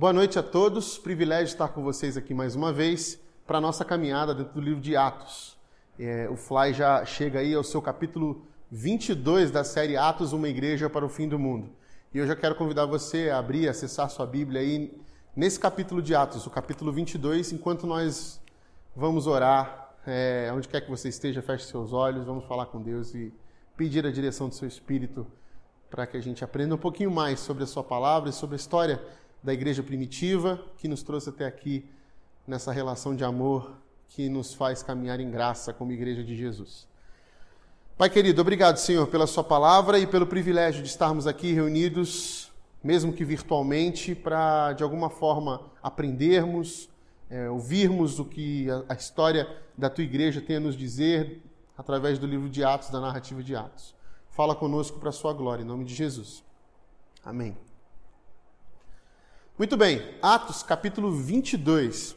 Boa noite a todos. Privilégio estar com vocês aqui mais uma vez para a nossa caminhada dentro do livro de Atos. É, o Fly já chega aí ao seu capítulo 22 da série Atos, uma igreja para o fim do mundo. E eu já quero convidar você a abrir, acessar sua Bíblia aí nesse capítulo de Atos, o capítulo 22, enquanto nós vamos orar, é, onde quer que você esteja, feche seus olhos, vamos falar com Deus e pedir a direção do seu Espírito para que a gente aprenda um pouquinho mais sobre a sua palavra e sobre a história da igreja primitiva que nos trouxe até aqui nessa relação de amor que nos faz caminhar em graça como igreja de Jesus. Pai querido, obrigado, Senhor, pela Sua palavra e pelo privilégio de estarmos aqui reunidos, mesmo que virtualmente, para de alguma forma aprendermos, é, ouvirmos o que a, a história da Tua igreja tem a nos dizer através do livro de Atos, da narrativa de Atos. Fala conosco para a Sua glória, em nome de Jesus. Amém. Muito bem, Atos capítulo 22.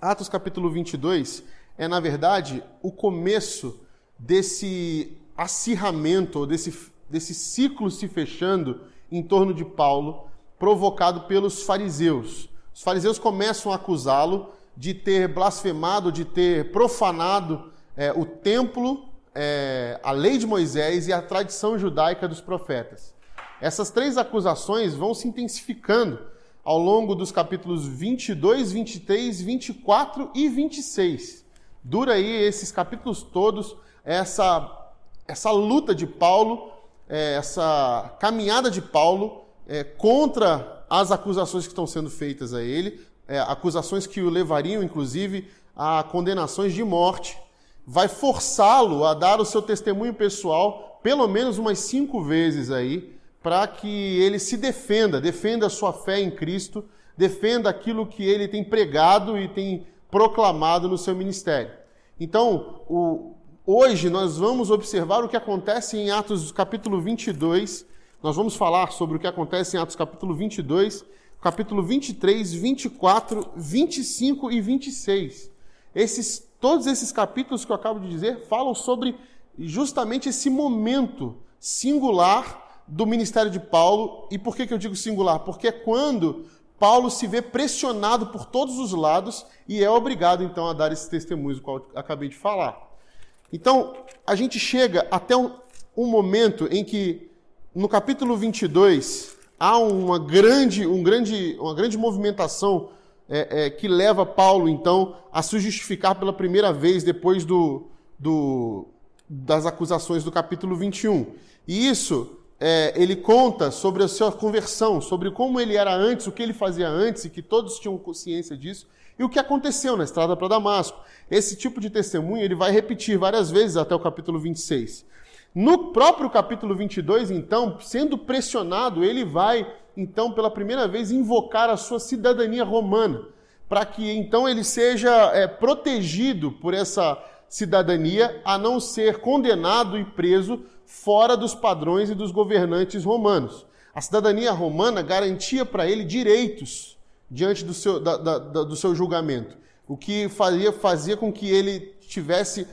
Atos capítulo 22 é, na verdade, o começo desse acirramento, ou desse, desse ciclo se fechando em torno de Paulo, provocado pelos fariseus. Os fariseus começam a acusá-lo de ter blasfemado, de ter profanado é, o templo, é, a lei de Moisés e a tradição judaica dos profetas. Essas três acusações vão se intensificando ao longo dos capítulos 22, 23, 24 e 26. Dura aí esses capítulos todos essa, essa luta de Paulo, é, essa caminhada de Paulo é, contra as acusações que estão sendo feitas a ele, é, acusações que o levariam, inclusive, a condenações de morte. Vai forçá-lo a dar o seu testemunho pessoal pelo menos umas cinco vezes aí, para que ele se defenda, defenda a sua fé em Cristo, defenda aquilo que ele tem pregado e tem proclamado no seu ministério. Então, o, hoje nós vamos observar o que acontece em Atos capítulo 22. Nós vamos falar sobre o que acontece em Atos capítulo 22, capítulo 23, 24, 25 e 26. Esses, todos esses capítulos que eu acabo de dizer falam sobre justamente esse momento singular do ministério de Paulo. E por que, que eu digo singular? Porque é quando Paulo se vê pressionado por todos os lados e é obrigado então a dar esse testemunho do qual acabei de falar. Então, a gente chega até um, um momento em que, no capítulo 22, há uma grande, um grande, uma grande movimentação é, é, que leva Paulo, então, a se justificar pela primeira vez depois do, do, das acusações do capítulo 21. E isso é, ele conta sobre a sua conversão, sobre como ele era antes, o que ele fazia antes, e que todos tinham consciência disso, e o que aconteceu na estrada para Damasco. Esse tipo de testemunho ele vai repetir várias vezes até o capítulo 26. No próprio capítulo 22, então, sendo pressionado, ele vai, então, pela primeira vez, invocar a sua cidadania romana, para que então ele seja é, protegido por essa cidadania, a não ser condenado e preso fora dos padrões e dos governantes romanos. A cidadania romana garantia para ele direitos diante do seu, da, da, do seu julgamento, o que fazia, fazia com que ele tivesse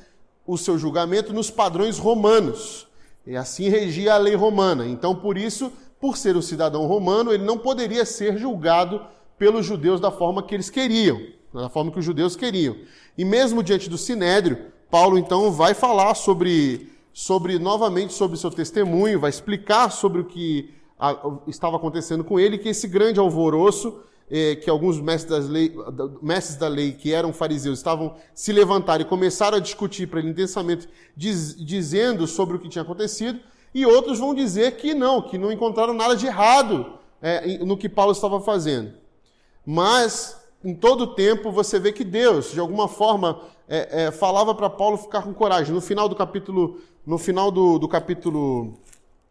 o seu julgamento nos padrões romanos. E assim regia a lei romana. Então, por isso, por ser um cidadão romano, ele não poderia ser julgado pelos judeus da forma que eles queriam, da forma que os judeus queriam. E mesmo diante do sinédrio, Paulo então vai falar sobre sobre novamente sobre seu testemunho, vai explicar sobre o que a, estava acontecendo com ele, que esse grande alvoroço eh, que alguns mestres, lei, mestres da lei que eram fariseus estavam se levantar e começaram a discutir para ele intensamente, diz, dizendo sobre o que tinha acontecido, e outros vão dizer que não, que não encontraram nada de errado eh, no que Paulo estava fazendo. Mas em todo o tempo você vê que Deus, de alguma forma, é, é, falava para Paulo ficar com coragem. No final do capítulo no final do, do capítulo,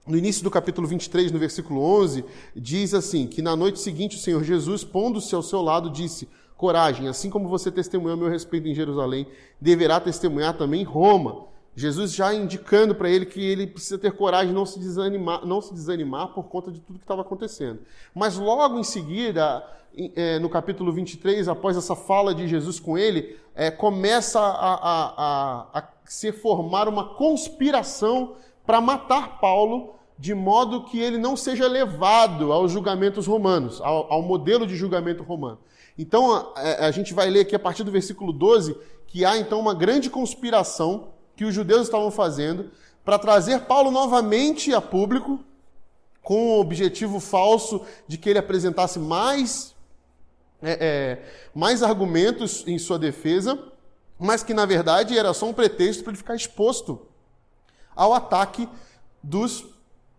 no início do capítulo 23, no versículo 11, diz assim: que na noite seguinte o Senhor Jesus, pondo-se ao seu lado, disse: Coragem, assim como você testemunhou a meu respeito em Jerusalém, deverá testemunhar também em Roma. Jesus já indicando para ele que ele precisa ter coragem, não se desanimar, não se desanimar por conta de tudo que estava acontecendo. Mas logo em seguida, é, no capítulo 23, após essa fala de Jesus com ele, é, começa a, a, a, a se formar uma conspiração para matar Paulo de modo que ele não seja levado aos julgamentos romanos, ao, ao modelo de julgamento romano. Então, a, gente vai ler aqui a partir do versículo 12 que há então uma grande conspiração que os judeus estavam fazendo para trazer Paulo novamente a público, com o objetivo falso de que ele apresentasse mais, é, é, mais argumentos em sua defesa, mas que na verdade era só um pretexto para ele ficar exposto ao ataque dos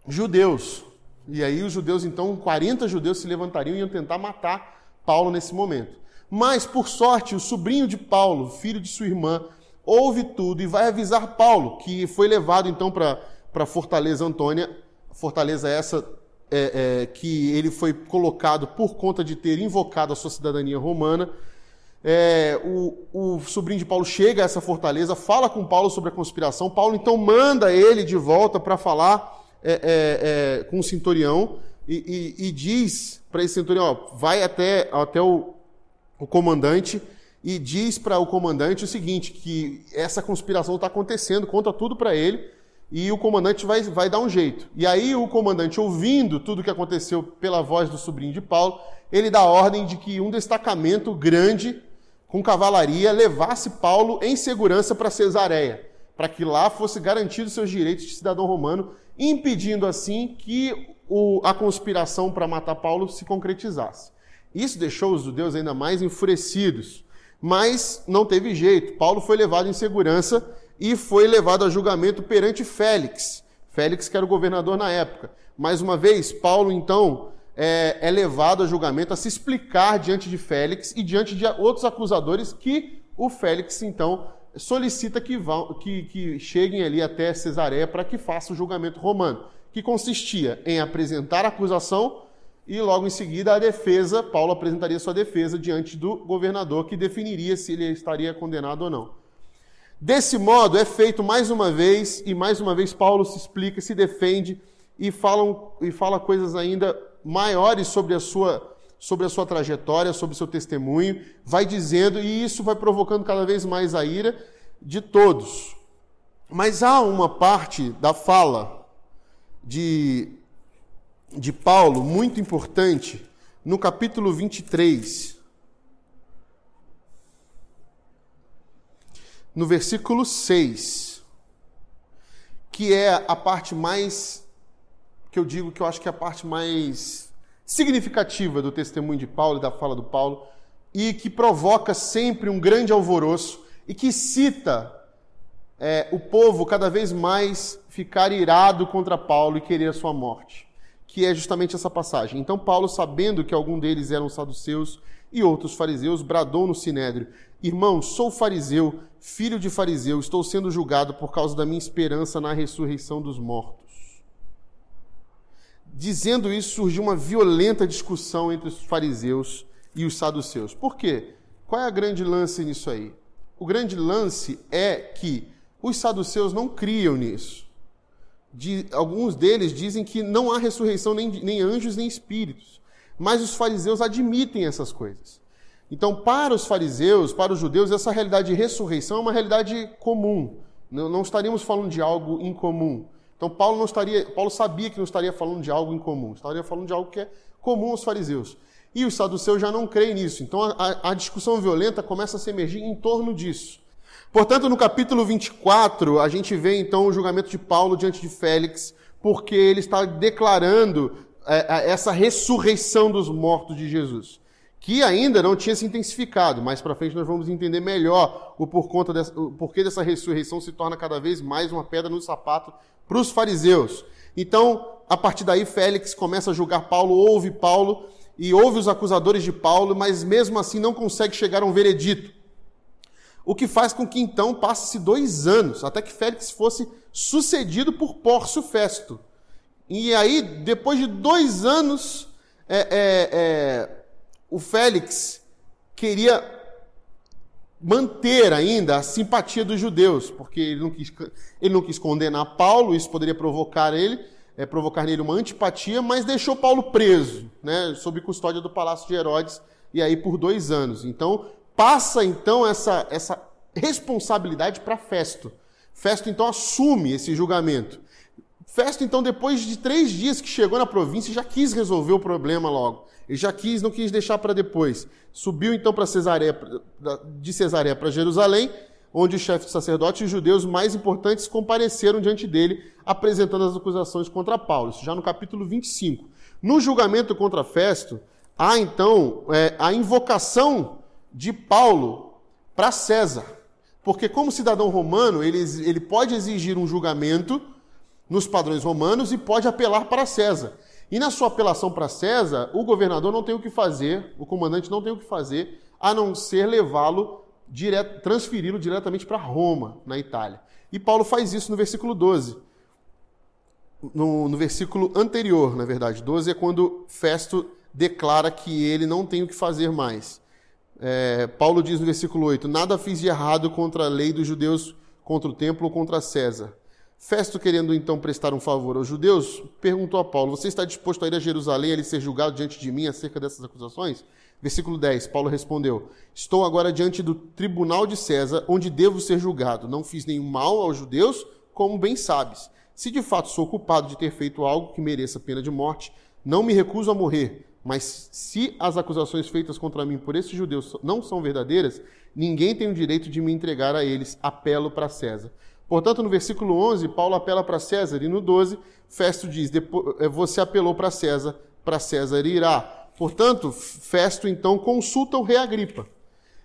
judeus. E aí os judeus, então, 40 judeus se levantariam e iam tentar matar Paulo nesse momento. Mas, por sorte, o sobrinho de Paulo, filho de sua irmã, ouve tudo e vai avisar Paulo, que foi levado então para Fortaleza Antônia, fortaleza essa é, é, que ele foi colocado por conta de ter invocado a sua cidadania romana. É, o, o, sobrinho de Paulo chega a essa fortaleza, fala com Paulo sobre a conspiração. Paulo então manda ele de volta para falar é, é, é, com o centurião e, e, e diz para esse centurião: ó, vai até, até o, o comandante e diz para o comandante o seguinte: que essa conspiração está acontecendo, conta tudo para ele e o comandante vai, vai dar um jeito. E aí o comandante, ouvindo tudo o que aconteceu pela voz do sobrinho de Paulo, ele dá ordem de que um destacamento grande com cavalaria levasse Paulo em segurança para Cesareia, para que lá fosse garantido seus direitos de cidadão romano, impedindo assim que o, a conspiração para matar Paulo se concretizasse. Isso deixou os judeus ainda mais enfurecidos. Mas não teve jeito. Paulo foi levado em segurança e foi levado a julgamento perante Félix. Félix, que era o governador na época. Mais uma vez, Paulo, então, é, é levado a julgamento a se explicar diante de Félix e diante de outros acusadores que o Félix, então, solicita que, vão, que, que cheguem ali até Cesareia para que faça o julgamento romano, que consistia em apresentar a acusação e logo em seguida a defesa, Paulo apresentaria sua defesa diante do governador que definiria se ele estaria condenado ou não. Desse modo é feito mais uma vez e mais uma vez Paulo se explica, se defende e fala, e fala coisas ainda maiores sobre a sua sobre a sua trajetória, sobre o seu testemunho, vai dizendo e isso vai provocando cada vez mais a ira de todos. Mas há uma parte da fala de de Paulo, muito importante, no capítulo 23, no versículo 6, que é a parte mais, que eu digo que eu acho que é a parte mais significativa do testemunho de Paulo e da fala do Paulo, e que provoca sempre um grande alvoroço e que cita é, o povo cada vez mais ficar irado contra Paulo e querer a sua morte que é justamente essa passagem. Então Paulo, sabendo que algum deles eram saduceus e outros fariseus, bradou no sinédrio: Irmão, sou fariseu, filho de fariseu, estou sendo julgado por causa da minha esperança na ressurreição dos mortos. Dizendo isso, surgiu uma violenta discussão entre os fariseus e os saduceus. Por quê? Qual é a grande lance nisso aí? O grande lance é que os saduceus não criam nisso de, alguns deles dizem que não há ressurreição nem, nem anjos nem espíritos. Mas os fariseus admitem essas coisas. Então, para os fariseus, para os judeus, essa realidade de ressurreição é uma realidade comum. Não, não estaríamos falando de algo incomum. Então, Paulo não estaria, Paulo sabia que não estaria falando de algo incomum, estaria falando de algo que é comum aos fariseus. E os saduceus já não creem nisso. Então, a, a discussão violenta começa a se emergir em torno disso. Portanto, no capítulo 24, a gente vê então o julgamento de Paulo diante de Félix, porque ele está declarando é, essa ressurreição dos mortos de Jesus, que ainda não tinha se intensificado. Mais para frente nós vamos entender melhor o, por conta o porquê dessa ressurreição se torna cada vez mais uma pedra no sapato para os fariseus. Então, a partir daí, Félix começa a julgar Paulo, ouve Paulo e ouve os acusadores de Paulo, mas mesmo assim não consegue chegar a um veredito. O que faz com que então passe-se dois anos, até que Félix fosse sucedido por Pórcio Festo. E aí, depois de dois anos, é, é, é, o Félix queria manter ainda a simpatia dos judeus, porque ele não quis, ele não quis condenar Paulo, isso poderia provocar ele, é, provocar nele uma antipatia, mas deixou Paulo preso, né, sob custódia do palácio de Herodes, e aí por dois anos. Então, passa então essa, essa responsabilidade para Festo. Festo então assume esse julgamento. Festo, então, depois de três dias que chegou na província, já quis resolver o problema logo. Ele já quis, não quis deixar para depois. Subiu então para Cesareia, de Cesareia para Jerusalém, onde os chefes sacerdotes e judeus mais importantes compareceram diante dele, apresentando as acusações contra Paulo. Isso já no capítulo 25. No julgamento contra Festo, há então é, a invocação de Paulo para César. Porque, como cidadão romano, ele, ele pode exigir um julgamento nos padrões romanos e pode apelar para César. E na sua apelação para César, o governador não tem o que fazer, o comandante não tem o que fazer, a não ser levá-lo, transferi-lo diretamente para Roma, na Itália. E Paulo faz isso no versículo 12. No, no, versículo anterior, na verdade, 12 é quando Festo declara que ele não tem o que fazer mais. É, Paulo diz no versículo 8: Nada fiz de errado contra a lei dos judeus, contra o templo ou contra César. Festo, querendo então prestar um favor aos judeus, perguntou a Paulo: Você está disposto a ir a Jerusalém ele ser julgado diante de mim acerca dessas acusações? Versículo 10: Paulo respondeu: Estou agora diante do tribunal de César, onde devo ser julgado. Não fiz nenhum mal aos judeus, como bem sabes. Se de fato sou culpado de ter feito algo que mereça pena de morte, não me recuso a morrer. Mas se as acusações feitas contra mim por esses judeus não são verdadeiras, ninguém tem o direito de me entregar a eles. Apelo para César. Portanto, no versículo 11, Paulo apela para César, e no 12, Festo diz: é, Você apelou para César, para César irá. Portanto, Festo então consulta o rei Agripa.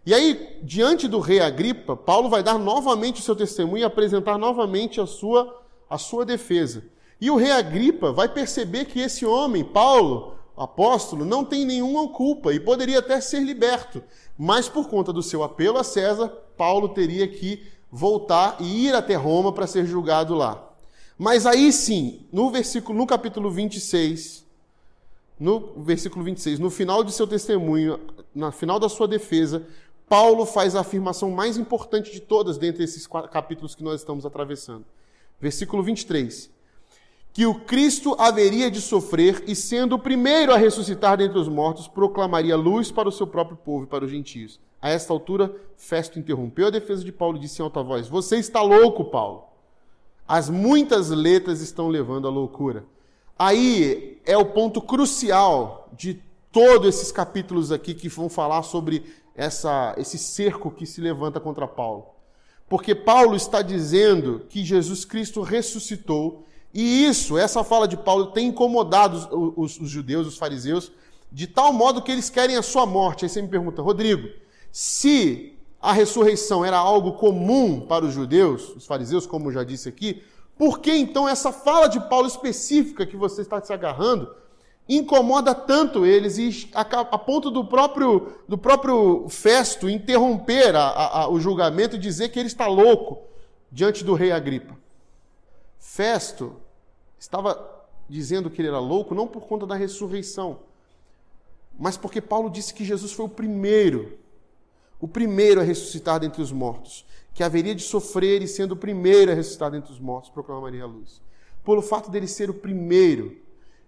E aí, diante do rei Agripa, Paulo vai dar novamente o seu testemunho e apresentar novamente a sua, a sua defesa. E o rei Agripa vai perceber que esse homem, Paulo, apóstolo, não tem nenhuma culpa e poderia até ser liberto. Mas por conta do seu apelo a César, Paulo teria que voltar e ir até Roma para ser julgado lá. Mas aí sim, no versículo, no capítulo 26, no versículo 26, no final de seu testemunho, no final da sua defesa, Paulo faz a afirmação mais importante de todas dentre esses capítulos que nós estamos atravessando. Versículo 23. Que o Cristo haveria de sofrer e, sendo o primeiro a ressuscitar dentre os mortos, proclamaria luz para o seu próprio povo e para os gentios. A esta altura, Festo interrompeu a defesa de Paulo e disse em alta voz: Você está louco, Paulo. As muitas letras estão levando à loucura. Aí é o ponto crucial de todos esses capítulos aqui que vão falar sobre essa, esse cerco que se levanta contra Paulo. Porque Paulo está dizendo que Jesus Cristo ressuscitou, e isso, essa fala de Paulo, tem incomodado os, os, os judeus, os fariseus, de tal modo que eles querem a sua morte. Aí você me pergunta, Rodrigo, se a ressurreição era algo comum para os judeus, os fariseus, como já disse aqui, por que então essa fala de Paulo específica que você está se agarrando incomoda tanto eles e a, a ponto do próprio, do próprio Festo interromper a, a, o julgamento e dizer que ele está louco diante do rei Agripa? Festo estava dizendo que ele era louco não por conta da ressurreição, mas porque Paulo disse que Jesus foi o primeiro o primeiro a ressuscitar dentre os mortos, que haveria de sofrer e sendo o primeiro a ressuscitar dentre os mortos, proclamaria a luz. Pelo fato dele ser o primeiro,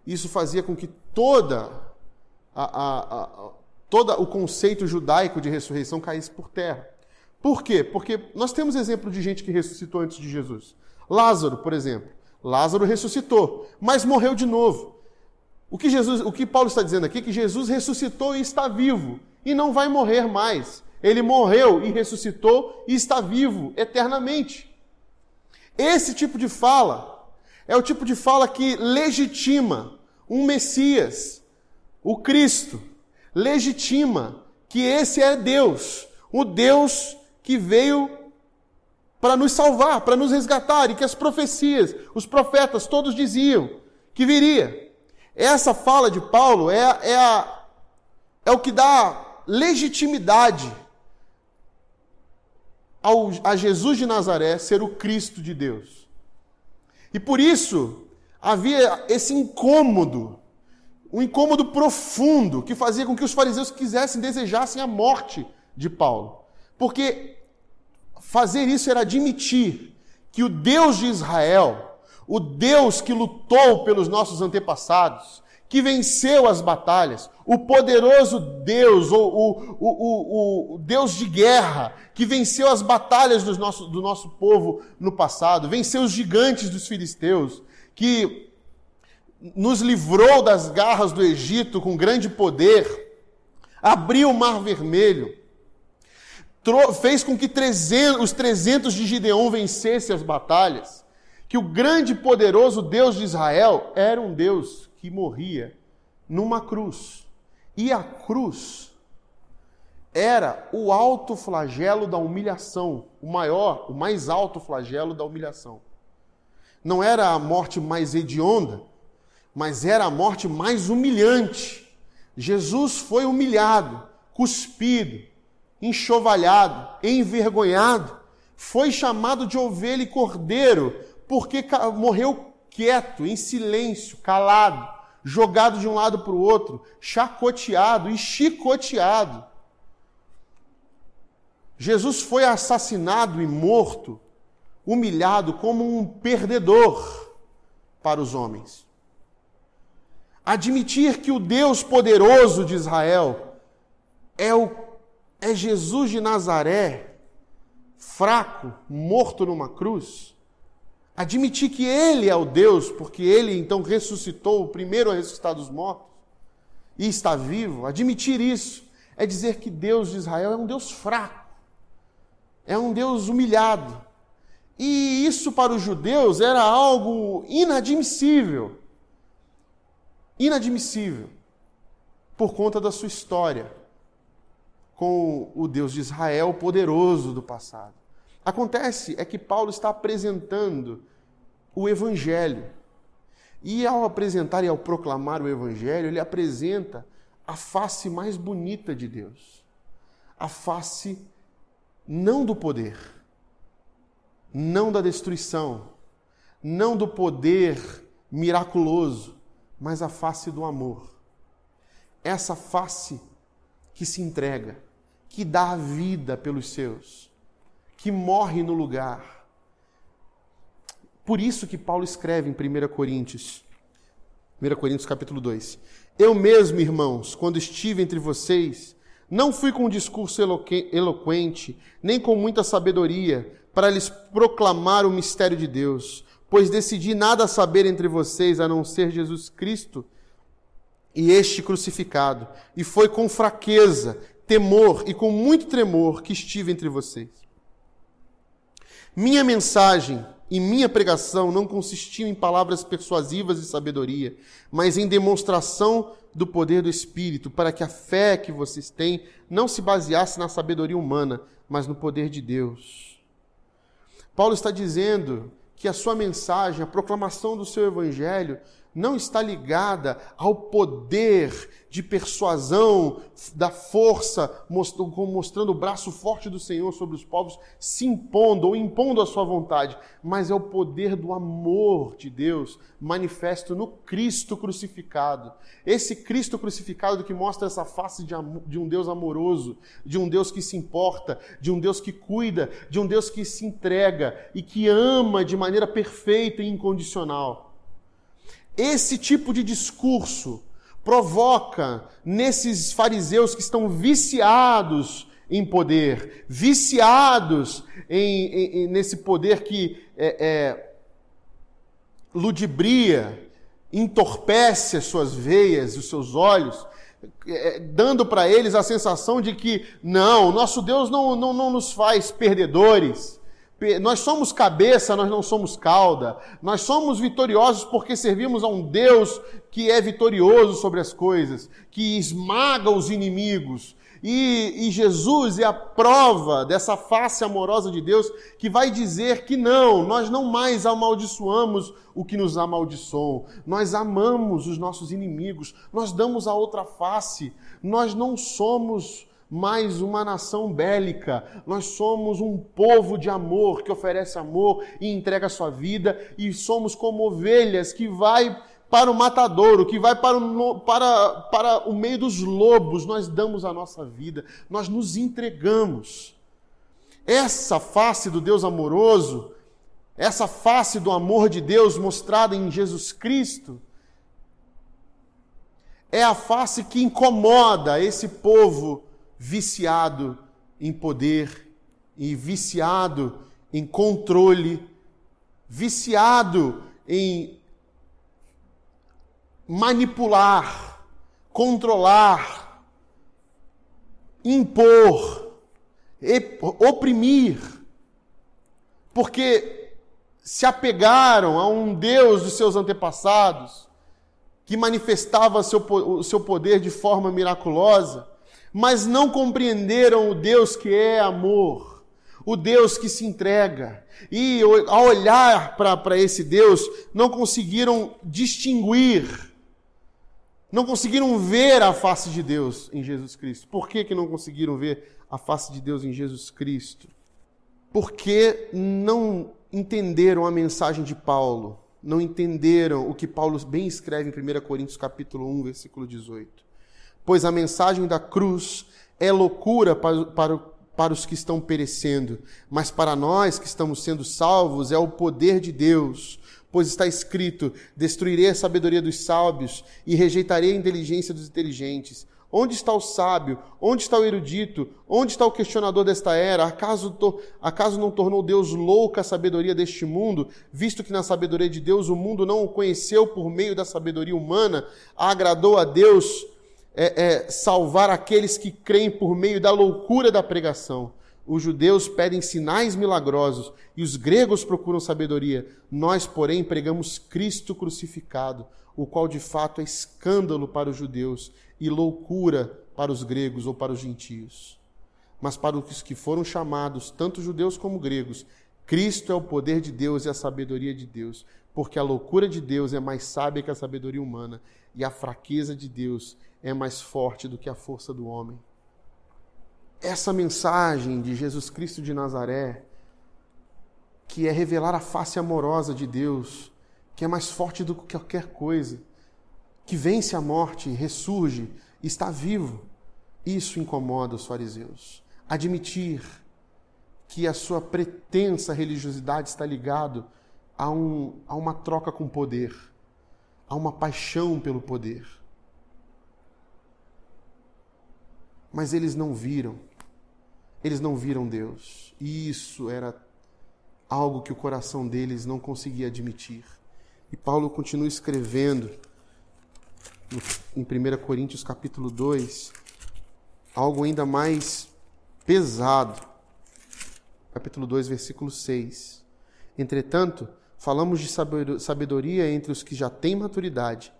isso fazia com que toda a, a, a, todo o conceito judaico de ressurreição caísse por terra. Por quê? Porque nós temos exemplo de gente que ressuscitou antes de Jesus. Lázaro, por exemplo. Lázaro ressuscitou, mas morreu de novo. O que, Jesus, o que Paulo está dizendo aqui é que Jesus ressuscitou e está vivo e não vai morrer mais. Ele morreu e ressuscitou e está vivo eternamente. Esse tipo de fala é o tipo de fala que legitima um Messias, o Cristo, legitima que esse é Deus, o Deus que veio para nos salvar, para nos resgatar, e que as profecias, os profetas todos diziam que viria. Essa fala de Paulo é, é, a, é o que dá legitimidade ao, a Jesus de Nazaré ser o Cristo de Deus. E por isso havia esse incômodo, um incômodo profundo que fazia com que os fariseus quisessem, desejassem a morte de Paulo. Porque fazer isso era admitir que o Deus de Israel, o Deus que lutou pelos nossos antepassados, que venceu as batalhas, o poderoso Deus, o, o, o, o, Deus de guerra, que venceu as batalhas do nosso, do nosso povo no passado, venceu os gigantes dos filisteus, que nos livrou das garras do Egito com grande poder, abriu o Mar Vermelho, fez com que 300, os 300 de Gideão vencessem as batalhas, que o grande e poderoso Deus de Israel era um Deus que morria numa cruz. E a cruz era o alto flagelo da humilhação, o maior, o mais alto flagelo da humilhação. Não era a morte mais hedionda, mas era a morte mais humilhante. Jesus foi humilhado, cuspido, enxovalhado, envergonhado, foi chamado de ovelha e cordeiro, porque morreu quieto, em silêncio, calado, jogado de um lado para o outro, chacoteado e chicoteado. Jesus foi assassinado e morto, humilhado como um perdedor para os homens. Admitir que o Deus poderoso de Israel é o é Jesus de Nazaré, fraco, morto numa cruz, admitir que Ele é o Deus, porque Ele então ressuscitou, o primeiro a ressuscitar dos mortos, e está vivo, admitir isso é dizer que Deus de Israel é um Deus fraco, é um Deus humilhado. E isso para os judeus era algo inadmissível. Inadmissível. Por conta da sua história com o Deus de Israel poderoso do passado. Acontece é que Paulo está apresentando o Evangelho. E ao apresentar e ao proclamar o Evangelho, ele apresenta a face mais bonita de Deus. A face não do poder, não da destruição, não do poder miraculoso, mas a face do amor. Essa face que se entrega, que dá a vida pelos seus, que morre no lugar. Por isso que Paulo escreve em 1 Coríntios, 1 Coríntios capítulo 2. Eu mesmo, irmãos, quando estive entre vocês, não fui com um discurso eloquente, nem com muita sabedoria, para lhes proclamar o mistério de Deus, pois decidi nada saber entre vocês a não ser Jesus Cristo e este crucificado. E foi com fraqueza, temor e com muito tremor que estive entre vocês. Minha mensagem e minha pregação não consistiam em palavras persuasivas de sabedoria, mas em demonstração do poder do Espírito, para que a fé que vocês têm não se baseasse na sabedoria humana, mas no poder de Deus. Paulo está dizendo que a sua mensagem, a proclamação do seu evangelho, não está ligada ao poder de persuasão, da força, mostrando o braço forte do Senhor sobre os povos, se impondo ou impondo a sua vontade, mas é o poder do amor de Deus manifesto no Cristo crucificado. Esse Cristo crucificado que mostra essa face de, de um Deus amoroso, de um Deus que se importa, de um Deus que cuida, de um Deus que se entrega e que ama de maneira perfeita e incondicional. Esse tipo de discurso provoca nesses fariseus que estão viciados em poder, viciados em, em, nesse poder que é, é, ludibria, entorpece as suas veias, os seus olhos, é, dando para eles a sensação de que não, nosso Deus não, não, não nos faz perdedores. Nós somos cabeça, nós não somos cauda. Nós somos vitoriosos porque servimos a um Deus que é vitorioso sobre as coisas, que esmaga os inimigos. E, e, Jesus é a prova dessa face amorosa de Deus que vai dizer que não, nós não mais amaldiçoamos o que nos amaldiçoam, nós amamos os nossos inimigos, nós damos a outra face, nós não somos mais uma nação bélica. Nós somos um povo de amor que oferece amor e entrega sua vida, e somos como ovelhas que vai para o matadouro, que vai para o, para, para o meio dos lobos. Nós damos a nossa vida, nós nos entregamos. Essa face do Deus amoroso, essa face do amor de Deus mostrada em Jesus Cristo, é a face que incomoda esse povo viciado em poder e viciado em controle, viciado em manipular, controlar, impor, oprimir, porque se apegaram a um Deus dos seus antepassados que manifestava seu, o seu poder de forma miraculosa, mas não compreenderam o Deus que é amor, o Deus que se entrega. E ao olhar para esse Deus, não conseguiram distinguir, não conseguiram ver a face de Deus em Jesus Cristo. Por que, que não conseguiram ver a face de Deus em Jesus Cristo? Porque não entenderam a mensagem de Paulo não entenderam o que Paulo bem escreve em 1 Coríntios capítulo 1, versículo 18. Pois a mensagem da cruz é loucura para, para, para os que estão perecendo, mas para nós que estamos sendo salvos é o poder de Deus. Pois está escrito: Destruirei a sabedoria dos sábios e rejeitarei a inteligência dos inteligentes. Onde está o sábio? Onde está o erudito? Onde está o questionador desta era? Acaso, to, acaso não tornou Deus louca a sabedoria deste mundo, visto que na sabedoria de Deus o mundo não o conheceu por meio da sabedoria humana? Agradou a Deus é, é, salvar aqueles que creem por meio da loucura da pregação. Os judeus pedem sinais milagrosos e os gregos procuram sabedoria. Nós, porém, pregamos Cristo crucificado, o qual de fato é escândalo para os judeus e loucura para os gregos ou para os gentios. Mas para os que foram chamados, tanto judeus como gregos, Cristo é o poder de Deus e a sabedoria de Deus, porque a loucura de Deus é mais sábia que a sabedoria humana, e a fraqueza de Deus é mais forte do que a força do homem. Essa mensagem de Jesus Cristo de Nazaré, que é revelar a face amorosa de Deus, que é mais forte do que qualquer coisa, que vence a morte, ressurge, está vivo. Isso incomoda os fariseus. Admitir que a sua pretensa religiosidade está ligado a, um, a uma troca com poder, a uma paixão pelo poder. Mas eles não viram. Eles não viram Deus. E isso era algo que o coração deles não conseguia admitir. E Paulo continua escrevendo em 1 Coríntios capítulo 2, algo ainda mais pesado. Capítulo 2, versículo 6. Entretanto, falamos de sabedoria entre os que já têm maturidade,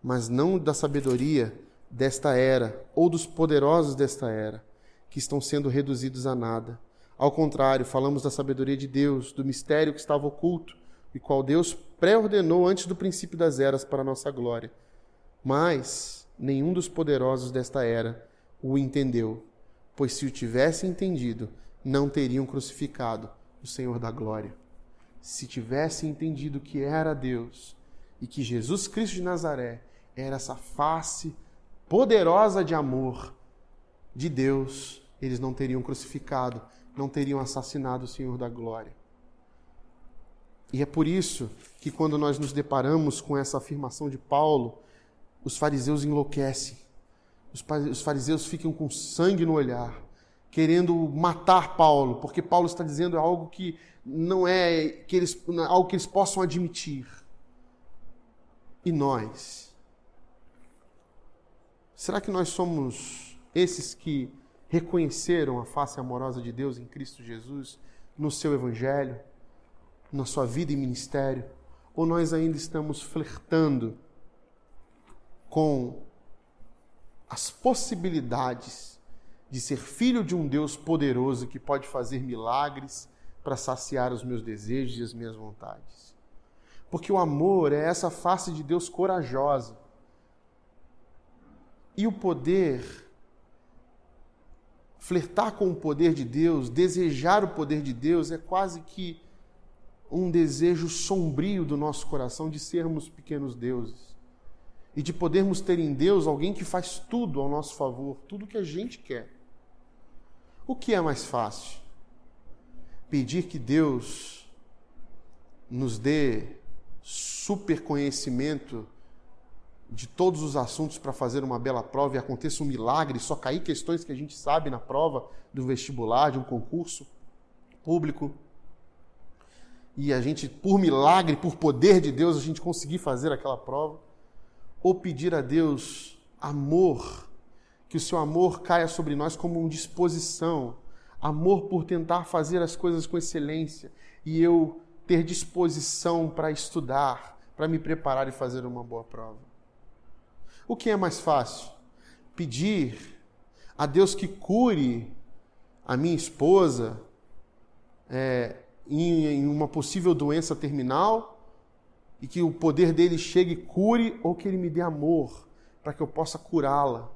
mas não da sabedoria desta era ou dos poderosos desta era, que estão sendo reduzidos a nada. Ao contrário, falamos da sabedoria de Deus, do mistério que estava oculto, e qual Deus pré-ordenou antes do princípio das eras para a nossa glória mas nenhum dos poderosos desta era o entendeu, pois se o tivesse entendido, não teriam crucificado o Senhor da glória. Se tivesse entendido que era Deus e que Jesus Cristo de Nazaré era essa face poderosa de amor de Deus, eles não teriam crucificado, não teriam assassinado o Senhor da glória. E é por isso que quando nós nos deparamos com essa afirmação de Paulo, os fariseus enlouquecem. Os fariseus ficam com sangue no olhar, querendo matar Paulo, porque Paulo está dizendo algo que não é que eles, algo que eles possam admitir. E nós? Será que nós somos esses que reconheceram a face amorosa de Deus em Cristo Jesus, no seu Evangelho, na sua vida e ministério? Ou nós ainda estamos flertando com as possibilidades de ser filho de um Deus poderoso que pode fazer milagres para saciar os meus desejos e as minhas vontades. Porque o amor é essa face de Deus corajosa. E o poder, flertar com o poder de Deus, desejar o poder de Deus, é quase que um desejo sombrio do nosso coração de sermos pequenos deuses e de podermos ter em Deus alguém que faz tudo ao nosso favor, tudo que a gente quer. O que é mais fácil? Pedir que Deus nos dê super conhecimento de todos os assuntos para fazer uma bela prova e aconteça um milagre, só cair questões que a gente sabe na prova do vestibular, de um concurso público. E a gente, por milagre, por poder de Deus, a gente conseguir fazer aquela prova ou pedir a Deus amor, que o seu amor caia sobre nós como uma disposição, amor por tentar fazer as coisas com excelência e eu ter disposição para estudar, para me preparar e fazer uma boa prova. O que é mais fácil? Pedir a Deus que cure a minha esposa é, em, em uma possível doença terminal e que o poder dele chegue e cure ou que ele me dê amor para que eu possa curá-la,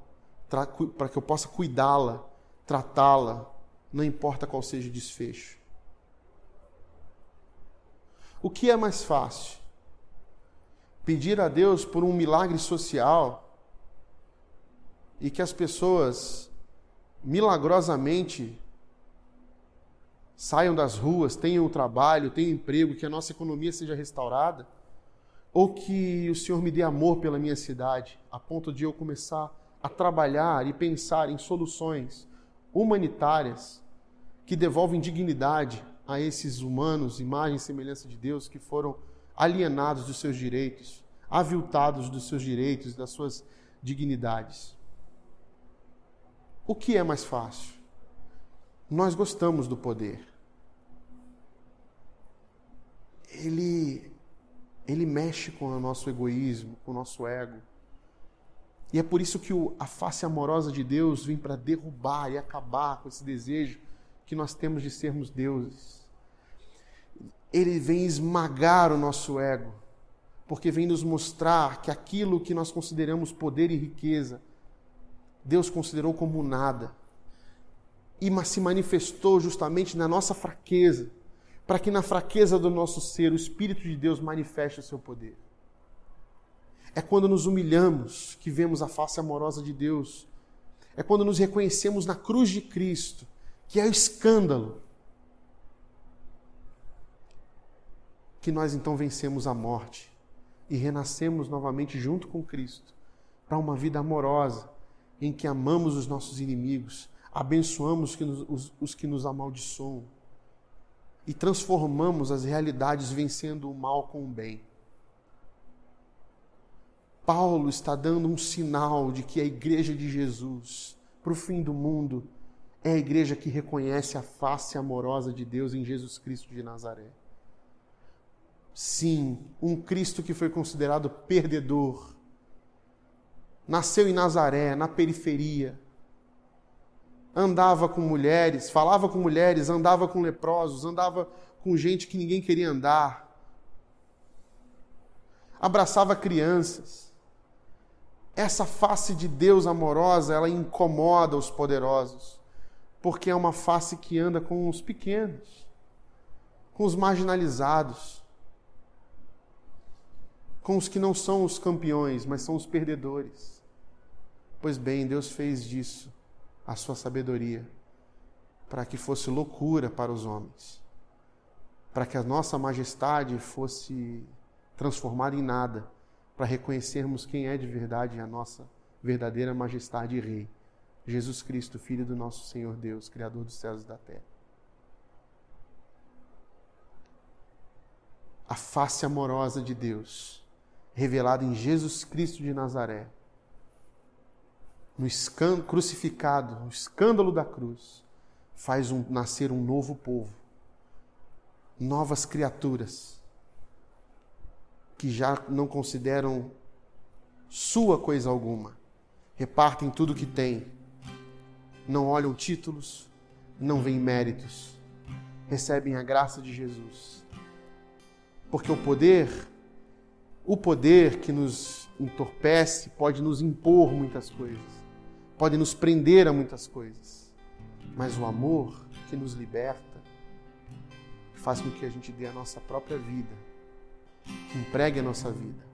para que eu possa cuidá-la, tratá-la, não importa qual seja o desfecho. O que é mais fácil? Pedir a Deus por um milagre social e que as pessoas milagrosamente saiam das ruas, tenham trabalho, tenham emprego, que a nossa economia seja restaurada? Ou que o Senhor me dê amor pela minha cidade, a ponto de eu começar a trabalhar e pensar em soluções humanitárias que devolvem dignidade a esses humanos, imagem e semelhança de Deus, que foram alienados dos seus direitos, aviltados dos seus direitos, das suas dignidades. O que é mais fácil? Nós gostamos do poder. Ele ele mexe com o nosso egoísmo, com o nosso ego. E é por isso que a face amorosa de Deus vem para derrubar e acabar com esse desejo que nós temos de sermos deuses. Ele vem esmagar o nosso ego, porque vem nos mostrar que aquilo que nós consideramos poder e riqueza, Deus considerou como nada. E se manifestou justamente na nossa fraqueza para que na fraqueza do nosso ser o Espírito de Deus manifeste o seu poder. É quando nos humilhamos que vemos a face amorosa de Deus. É quando nos reconhecemos na cruz de Cristo, que é o escândalo. Que nós então vencemos a morte e renascemos novamente junto com Cristo para uma vida amorosa, em que amamos os nossos inimigos, abençoamos os, que nos amaldiçoam e transformamos as realidades vencendo o mal com o bem. Paulo está dando um sinal de que a igreja de Jesus, para o fim do mundo, é a igreja que reconhece a face amorosa de Deus em Jesus Cristo de Nazaré. Sim, um Cristo que foi considerado perdedor, nasceu em Nazaré, na periferia, andava com mulheres, falava com mulheres, andava com leprosos, andava com gente que ninguém queria andar, abraçava crianças. Essa face de Deus amorosa, ela incomoda os poderosos, porque é uma face que anda com os pequenos, com os marginalizados, com os que não são os campeões, mas são os perdedores. Pois bem, Deus fez disso a sua sabedoria, para que fosse loucura para os homens, para que a nossa majestade fosse transformada em nada, para reconhecermos quem é de verdade a nossa verdadeira majestade e rei, Jesus Cristo, filho do nosso Senhor Deus, criador dos céus e da terra. A face amorosa de Deus, revelada em Jesus Cristo de Nazaré, no crucificado, no escândalo da cruz, faz um, nascer um novo povo, novas criaturas, que já não consideram sua coisa alguma, repartem tudo que têm, não olham títulos, não veem méritos, recebem a graça de Jesus. Porque o poder, o poder que nos entorpece, pode nos impor muitas coisas pode nos prender a muitas coisas. Mas o amor que nos liberta faz com que a gente dê a nossa própria vida, que empregue a nossa vida.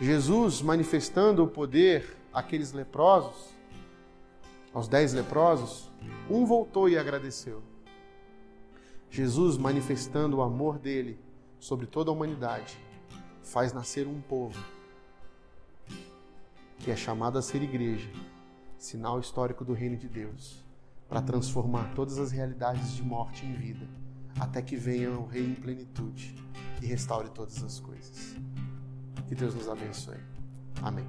Jesus manifestando o poder àqueles leprosos, aos dez leprosos, um voltou e agradeceu. Jesus manifestando o amor dele sobre toda a humanidade, faz nascer um povo que é chamado a ser igreja sinal histórico do reino de Deus, para transformar todas as realidades de morte em vida, até que venha o Rei em plenitude e restaure todas as coisas. Que Deus nos abençoe. Amém.